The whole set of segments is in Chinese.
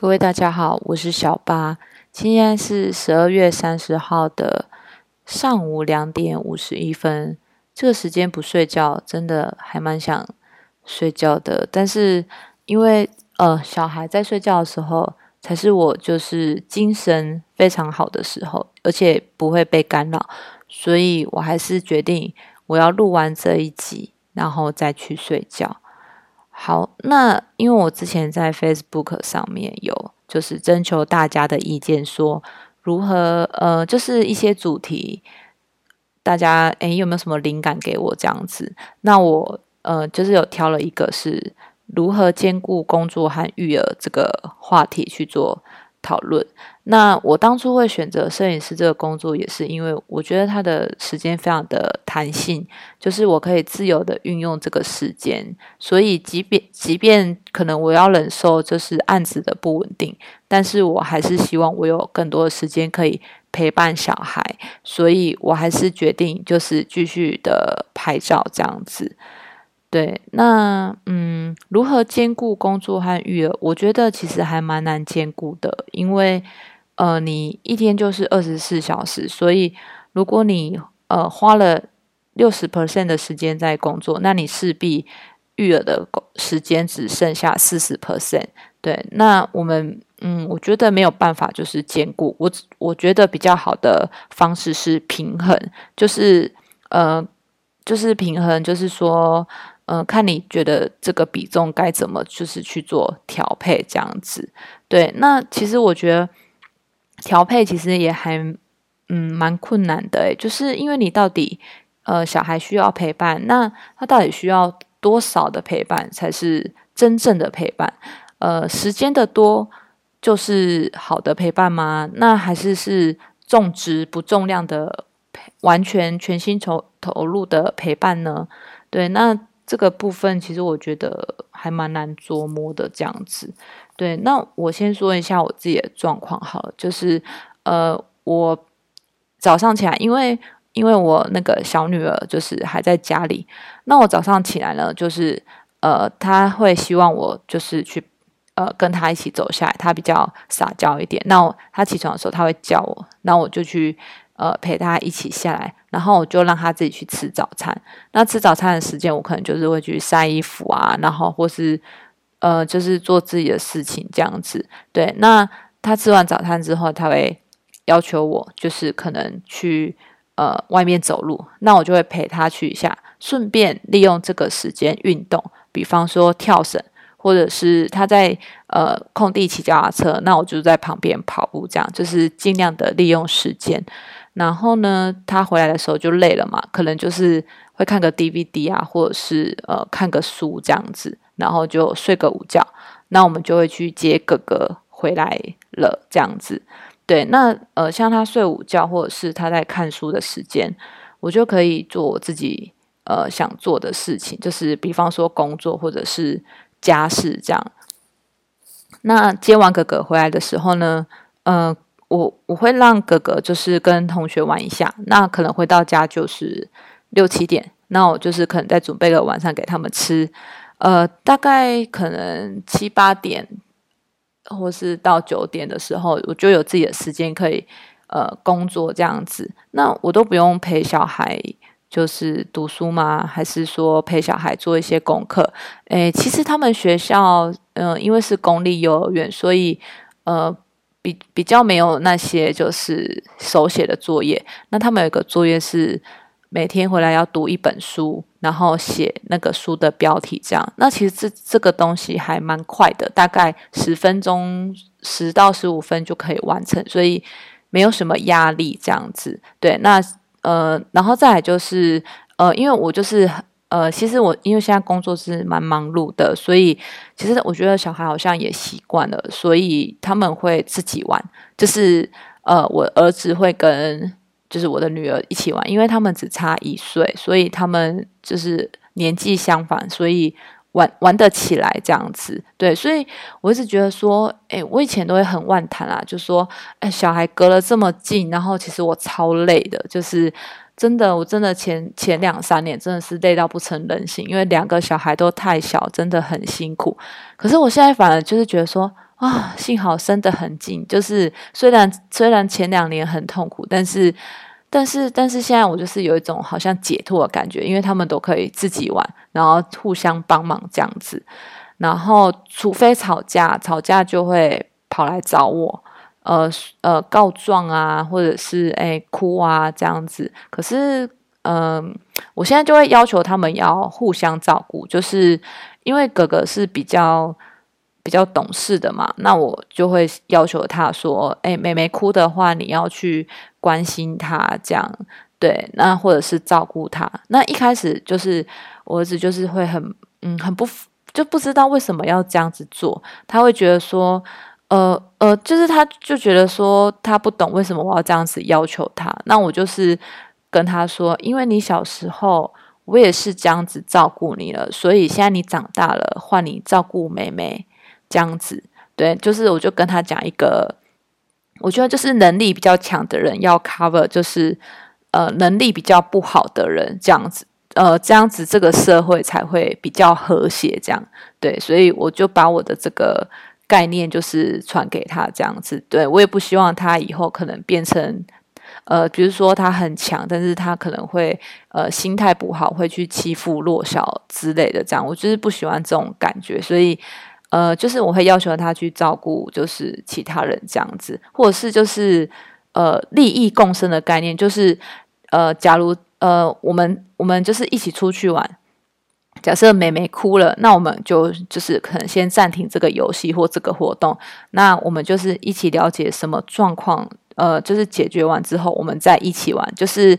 各位大家好，我是小八。今天是十二月三十号的上午两点五十一分。这个时间不睡觉，真的还蛮想睡觉的。但是因为呃，小孩在睡觉的时候，才是我就是精神非常好的时候，而且不会被干扰，所以我还是决定我要录完这一集，然后再去睡觉。好，那因为我之前在 Facebook 上面有就是征求大家的意见，说如何呃，就是一些主题，大家诶有没有什么灵感给我这样子？那我呃就是有挑了一个是如何兼顾工作和育儿这个话题去做。讨论。那我当初会选择摄影师这个工作，也是因为我觉得他的时间非常的弹性，就是我可以自由的运用这个时间。所以，即便即便可能我要忍受就是案子的不稳定，但是我还是希望我有更多的时间可以陪伴小孩。所以我还是决定就是继续的拍照这样子。对，那嗯，如何兼顾工作和育儿？我觉得其实还蛮难兼顾的，因为呃，你一天就是二十四小时，所以如果你呃花了六十 percent 的时间在工作，那你势必育儿的时间只剩下四十 percent。对，那我们嗯，我觉得没有办法就是兼顾。我我觉得比较好的方式是平衡，就是呃，就是平衡，就是说。嗯，看你觉得这个比重该怎么就是去做调配这样子，对。那其实我觉得调配其实也还嗯蛮困难的诶，就是因为你到底呃小孩需要陪伴，那他到底需要多少的陪伴才是真正的陪伴？呃，时间的多就是好的陪伴吗？那还是是重质不重量的陪，完全全心投投入的陪伴呢？对，那。这个部分其实我觉得还蛮难琢磨的，这样子。对，那我先说一下我自己的状况好了，就是呃，我早上起来，因为因为我那个小女儿就是还在家里，那我早上起来呢，就是呃，她会希望我就是去呃跟她一起走下来，她比较撒娇一点。那她起床的时候，她会叫我，那我就去。呃，陪他一起下来，然后我就让他自己去吃早餐。那吃早餐的时间，我可能就是会去晒衣服啊，然后或是呃，就是做自己的事情这样子。对，那他吃完早餐之后，他会要求我，就是可能去呃外面走路，那我就会陪他去一下，顺便利用这个时间运动，比方说跳绳，或者是他在呃空地骑脚踏车，那我就在旁边跑步，这样就是尽量的利用时间。然后呢，他回来的时候就累了嘛，可能就是会看个 DVD 啊，或者是呃看个书这样子，然后就睡个午觉。那我们就会去接哥哥回来了，这样子。对，那呃像他睡午觉或者是他在看书的时间，我就可以做我自己呃想做的事情，就是比方说工作或者是家事这样。那接完哥哥回来的时候呢，嗯。我我会让哥哥就是跟同学玩一下，那可能回到家就是六七点，那我就是可能再准备个晚上给他们吃，呃，大概可能七八点，或是到九点的时候，我就有自己的时间可以呃工作这样子，那我都不用陪小孩就是读书吗？还是说陪小孩做一些功课？诶，其实他们学校嗯，因为是公立幼儿园，所以呃。比比较没有那些就是手写的作业，那他们有一个作业是每天回来要读一本书，然后写那个书的标题，这样。那其实这这个东西还蛮快的，大概十分钟十到十五分就可以完成，所以没有什么压力这样子。对，那呃，然后再来就是呃，因为我就是。呃，其实我因为现在工作是蛮忙碌的，所以其实我觉得小孩好像也习惯了，所以他们会自己玩。就是呃，我儿子会跟就是我的女儿一起玩，因为他们只差一岁，所以他们就是年纪相仿，所以玩玩得起来这样子。对，所以我一直觉得说，哎，我以前都会很万谈啊，就说，哎，小孩隔了这么近，然后其实我超累的，就是。真的，我真的前前两三年真的是累到不成人形，因为两个小孩都太小，真的很辛苦。可是我现在反而就是觉得说，啊，幸好生得很近，就是虽然虽然前两年很痛苦，但是但是但是现在我就是有一种好像解脱的感觉，因为他们都可以自己玩，然后互相帮忙这样子，然后除非吵架，吵架就会跑来找我。呃呃，告状啊，或者是哎哭啊这样子。可是，嗯，我现在就会要求他们要互相照顾，就是因为哥哥是比较比较懂事的嘛，那我就会要求他说，哎，妹妹哭的话，你要去关心她，这样对，那或者是照顾她。那一开始就是我儿子就是会很嗯很不就不知道为什么要这样子做，他会觉得说。呃呃，就是他，就觉得说他不懂为什么我要这样子要求他。那我就是跟他说，因为你小时候我也是这样子照顾你了，所以现在你长大了，换你照顾妹妹这样子。对，就是我就跟他讲一个，我觉得就是能力比较强的人要 cover，就是呃能力比较不好的人这样子，呃这样子这个社会才会比较和谐。这样对，所以我就把我的这个。概念就是传给他这样子，对我也不希望他以后可能变成，呃，比如说他很强，但是他可能会呃心态不好，会去欺负弱小之类的，这样我就是不喜欢这种感觉，所以呃，就是我会要求他去照顾就是其他人这样子，或者是就是呃利益共生的概念，就是呃，假如呃我们我们就是一起出去玩。假设妹妹哭了，那我们就就是可能先暂停这个游戏或这个活动。那我们就是一起了解什么状况，呃，就是解决完之后，我们再一起玩。就是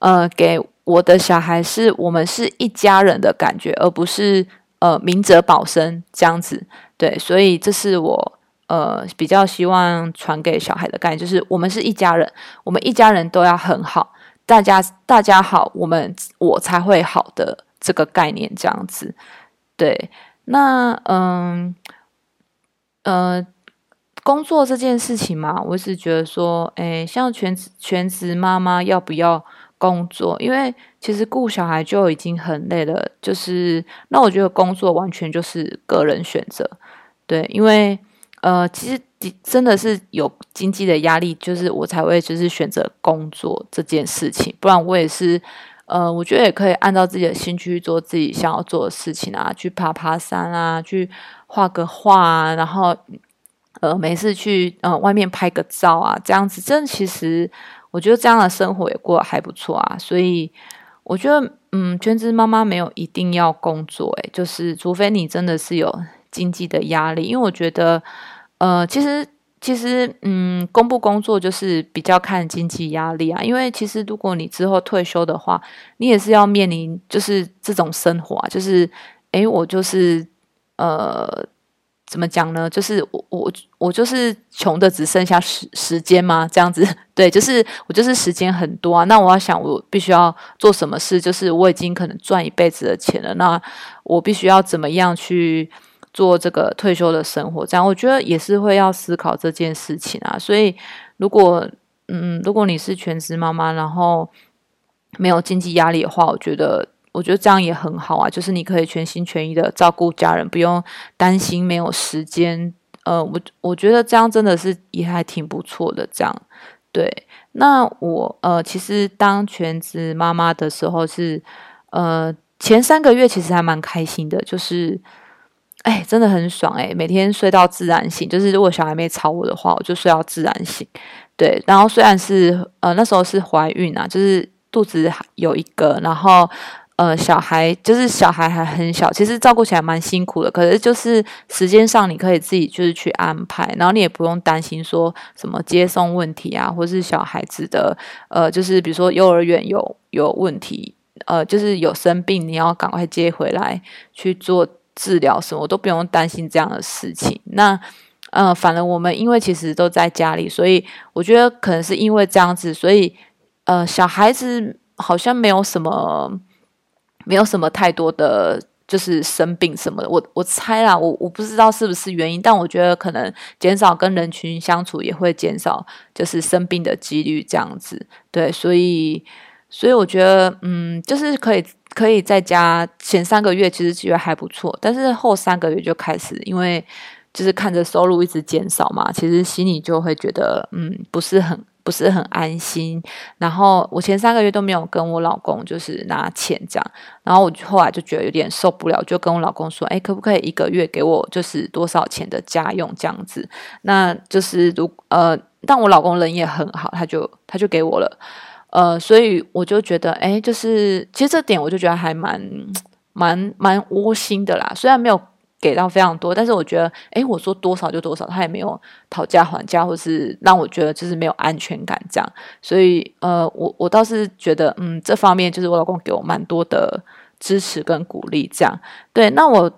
呃，给我的小孩是我们是一家人的感觉，而不是呃明哲保身这样子。对，所以这是我呃比较希望传给小孩的概念，就是我们是一家人，我们一家人都要很好，大家大家好，我们我才会好的。这个概念这样子，对，那嗯呃，工作这件事情嘛，我是觉得说，哎，像全职全职妈妈要不要工作？因为其实顾小孩就已经很累了，就是那我觉得工作完全就是个人选择，对，因为呃，其实真的是有经济的压力，就是我才会就是选择工作这件事情，不然我也是。呃，我觉得也可以按照自己的兴趣去做自己想要做的事情啊，去爬爬山啊，去画个画啊，然后呃，没事去呃外面拍个照啊，这样子，真的其实我觉得这样的生活也过得还不错啊。所以我觉得，嗯，全职妈妈没有一定要工作，诶，就是除非你真的是有经济的压力，因为我觉得，呃，其实。其实，嗯，工不工作就是比较看经济压力啊。因为其实，如果你之后退休的话，你也是要面临就是这种生活啊。就是，诶，我就是呃，怎么讲呢？就是我我我就是穷的只剩下时时间吗？这样子，对，就是我就是时间很多啊。那我要想，我必须要做什么事？就是我已经可能赚一辈子的钱了，那我必须要怎么样去？做这个退休的生活，这样我觉得也是会要思考这件事情啊。所以，如果嗯，如果你是全职妈妈，然后没有经济压力的话，我觉得我觉得这样也很好啊。就是你可以全心全意的照顾家人，不用担心没有时间。呃，我我觉得这样真的是也还挺不错的。这样对，那我呃，其实当全职妈妈的时候是呃前三个月其实还蛮开心的，就是。哎，真的很爽哎！每天睡到自然醒，就是如果小孩没吵我的话，我就睡到自然醒。对，然后虽然是呃那时候是怀孕啊，就是肚子有一个，然后呃小孩就是小孩还很小，其实照顾起来蛮辛苦的。可是就是时间上你可以自己就是去安排，然后你也不用担心说什么接送问题啊，或是小孩子的呃就是比如说幼儿园有有问题，呃就是有生病，你要赶快接回来去做。治疗什么我都不用担心这样的事情。那，呃，反正我们因为其实都在家里，所以我觉得可能是因为这样子，所以呃，小孩子好像没有什么，没有什么太多的就是生病什么的。我我猜啦，我我不知道是不是原因，但我觉得可能减少跟人群相处也会减少就是生病的几率这样子。对，所以所以我觉得嗯，就是可以。可以在家前三个月其实觉得还不错，但是后三个月就开始，因为就是看着收入一直减少嘛，其实心里就会觉得，嗯，不是很不是很安心。然后我前三个月都没有跟我老公就是拿钱这样，然后我后来就觉得有点受不了，就跟我老公说，哎，可不可以一个月给我就是多少钱的家用这样子？那就是如呃，但我老公人也很好，他就他就给我了，呃，所以我就觉得，哎，就是其实这点我就觉得还蛮蛮蛮窝心的啦，虽然没有。给到非常多，但是我觉得，哎，我说多少就多少，他也没有讨价还价，或是让我觉得就是没有安全感这样。所以，呃，我我倒是觉得，嗯，这方面就是我老公给我蛮多的支持跟鼓励这样。对，那我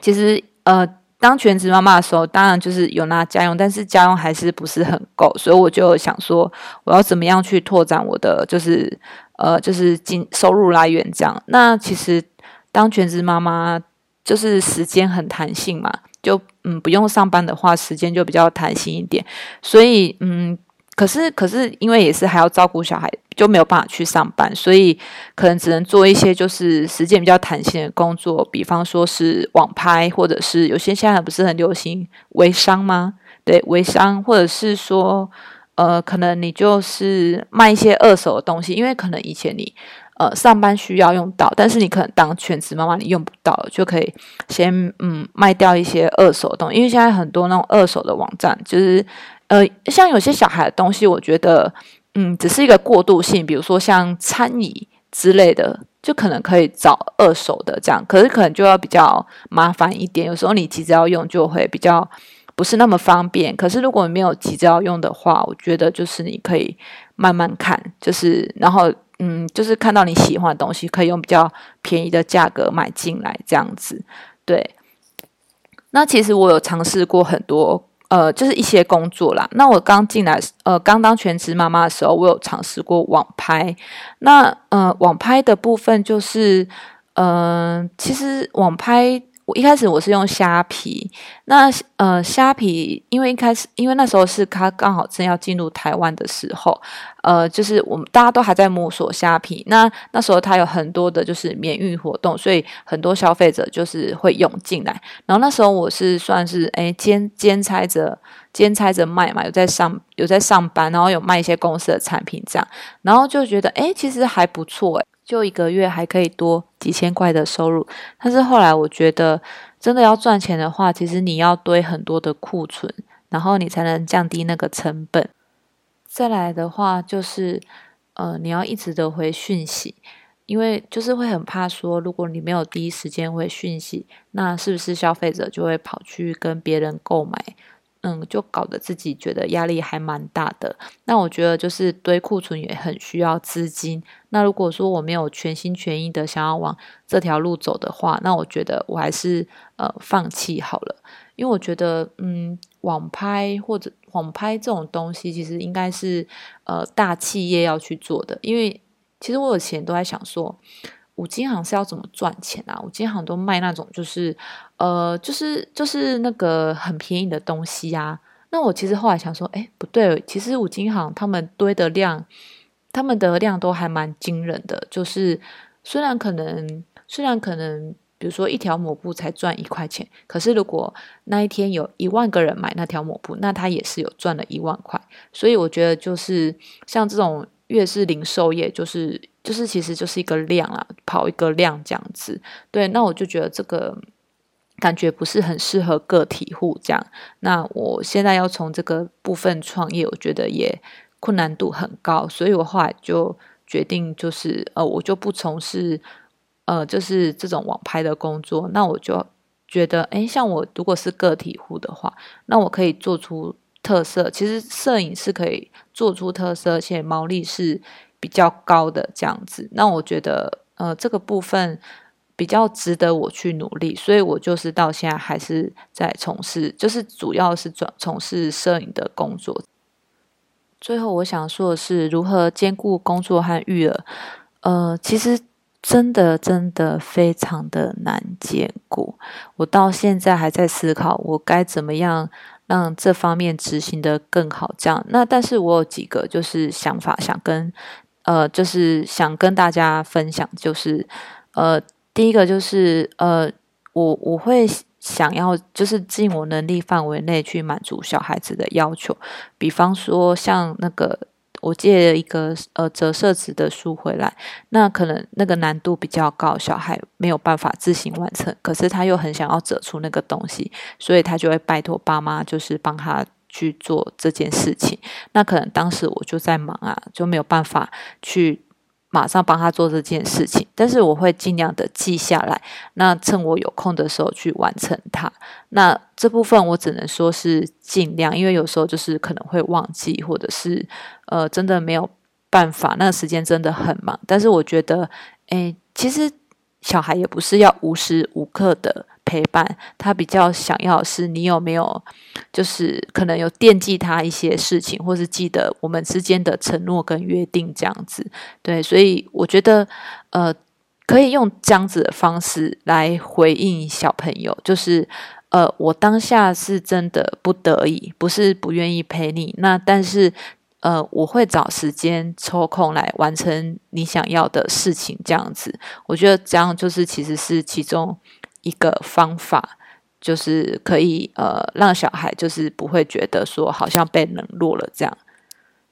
其实呃当全职妈妈的时候，当然就是有拿家用，但是家用还是不是很够，所以我就想说，我要怎么样去拓展我的就是呃就是经收入来源这样。那其实当全职妈妈。就是时间很弹性嘛，就嗯不用上班的话，时间就比较弹性一点。所以嗯，可是可是因为也是还要照顾小孩，就没有办法去上班，所以可能只能做一些就是时间比较弹性的工作，比方说是网拍，或者是有些现在不是很流行微商吗？对，微商，或者是说呃，可能你就是卖一些二手的东西，因为可能以前你。呃，上班需要用到，但是你可能当全职妈妈你用不到，就可以先嗯卖掉一些二手的东西，因为现在很多那种二手的网站，就是呃像有些小孩的东西，我觉得嗯只是一个过渡性，比如说像餐椅之类的，就可能可以找二手的这样，可是可能就要比较麻烦一点，有时候你急着要用就会比较不是那么方便。可是如果你没有急着要用的话，我觉得就是你可以慢慢看，就是然后。嗯，就是看到你喜欢的东西，可以用比较便宜的价格买进来，这样子。对，那其实我有尝试过很多，呃，就是一些工作啦。那我刚进来，呃，刚当全职妈妈的时候，我有尝试过网拍。那呃，网拍的部分就是，嗯，其实网拍。一开始我是用虾皮，那呃虾皮，因为一开始因为那时候是它刚好正要进入台湾的时候，呃，就是我们大家都还在摸索虾皮，那那时候它有很多的就是免运活动，所以很多消费者就是会涌进来。然后那时候我是算是哎兼兼差着兼差着卖嘛，有在上有在上班，然后有卖一些公司的产品这样，然后就觉得哎其实还不错哎。就一个月还可以多几千块的收入，但是后来我觉得，真的要赚钱的话，其实你要堆很多的库存，然后你才能降低那个成本。再来的话，就是呃，你要一直的回讯息，因为就是会很怕说，如果你没有第一时间回讯息，那是不是消费者就会跑去跟别人购买？嗯，就搞得自己觉得压力还蛮大的。那我觉得就是堆库存也很需要资金。那如果说我没有全心全意的想要往这条路走的话，那我觉得我还是呃放弃好了。因为我觉得嗯，网拍或者网拍这种东西，其实应该是呃大企业要去做的。因为其实我以前都在想说。五金行是要怎么赚钱啊？五金行都卖那种就是，呃，就是就是那个很便宜的东西呀。那我其实后来想说，哎，不对，其实五金行他们堆的量，他们的量都还蛮惊人的。就是虽然可能虽然可能，比如说一条抹布才赚一块钱，可是如果那一天有一万个人买那条抹布，那他也是有赚了一万块。所以我觉得就是像这种。越是零售业，就是就是其实就是一个量啊，跑一个量这样子。对，那我就觉得这个感觉不是很适合个体户这样。那我现在要从这个部分创业，我觉得也困难度很高，所以我后来就决定，就是呃，我就不从事呃，就是这种网拍的工作。那我就觉得，哎，像我如果是个体户的话，那我可以做出。特色其实摄影是可以做出特色，而且毛利是比较高的这样子。那我觉得，呃，这个部分比较值得我去努力，所以我就是到现在还是在从事，就是主要是转从事摄影的工作。最后我想说的是，如何兼顾工作和育儿？呃，其实真的真的非常的难兼顾。我到现在还在思考，我该怎么样。让这方面执行的更好，这样那但是我有几个就是想法想跟呃就是想跟大家分享，就是呃第一个就是呃我我会想要就是尽我能力范围内去满足小孩子的要求，比方说像那个我借了一个呃折射纸的书回来，那可能那个难度比较高，小孩没有办法自行完成，可是他又很想要折出那个东西，所以他就会拜托爸妈就是帮他去做这件事情。那可能当时我就在忙啊，就没有办法去。马上帮他做这件事情，但是我会尽量的记下来，那趁我有空的时候去完成它。那这部分我只能说是尽量，因为有时候就是可能会忘记，或者是呃真的没有办法，那个时间真的很忙。但是我觉得，哎，其实小孩也不是要无时无刻的。陪伴他比较想要是你有没有，就是可能有惦记他一些事情，或是记得我们之间的承诺跟约定这样子。对，所以我觉得呃，可以用这样子的方式来回应小朋友，就是呃，我当下是真的不得已，不是不愿意陪你，那但是呃，我会找时间抽空来完成你想要的事情，这样子。我觉得这样就是其实是其中。一个方法就是可以呃让小孩就是不会觉得说好像被冷落了这样。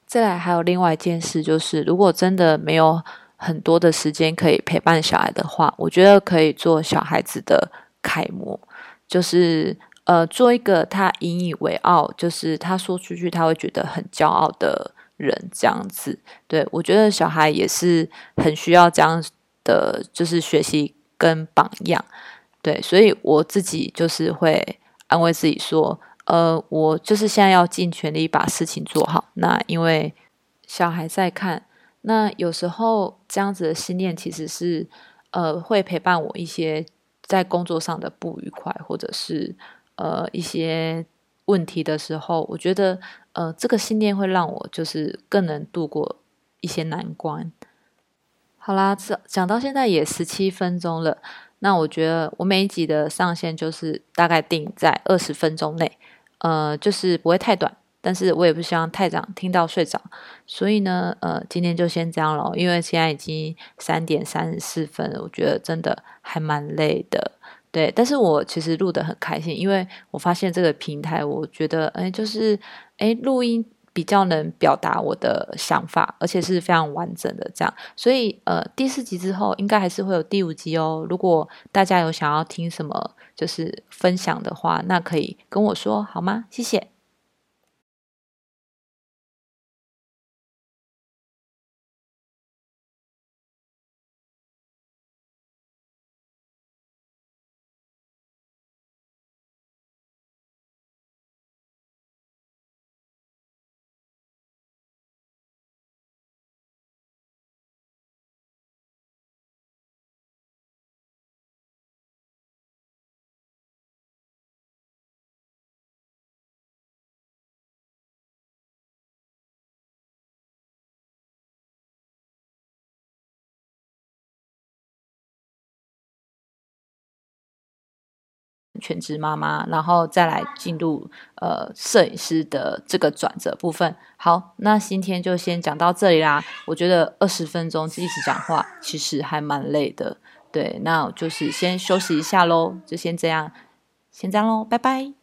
再来还有另外一件事就是，如果真的没有很多的时间可以陪伴小孩的话，我觉得可以做小孩子的楷模，就是呃做一个他引以为傲，就是他说出去他会觉得很骄傲的人这样子。对我觉得小孩也是很需要这样的，就是学习跟榜样。对，所以我自己就是会安慰自己说，呃，我就是现在要尽全力把事情做好。那因为小孩在看，那有时候这样子的信念其实是，呃，会陪伴我一些在工作上的不愉快，或者是呃一些问题的时候，我觉得，呃，这个信念会让我就是更能度过一些难关。好啦，讲讲到现在也十七分钟了。那我觉得我每一集的上限就是大概定在二十分钟内，呃，就是不会太短，但是我也不希望太长听到睡着，所以呢，呃，今天就先这样咯，因为现在已经三点三十四分，我觉得真的还蛮累的，对，但是我其实录的很开心，因为我发现这个平台，我觉得，哎，就是，哎，录音。比较能表达我的想法，而且是非常完整的这样，所以呃，第四集之后应该还是会有第五集哦。如果大家有想要听什么，就是分享的话，那可以跟我说好吗？谢谢。全职妈妈，然后再来进入呃摄影师的这个转折部分。好，那今天就先讲到这里啦。我觉得二十分钟一直讲话，其实还蛮累的。对，那就是先休息一下喽，就先这样，先这样喽，拜拜。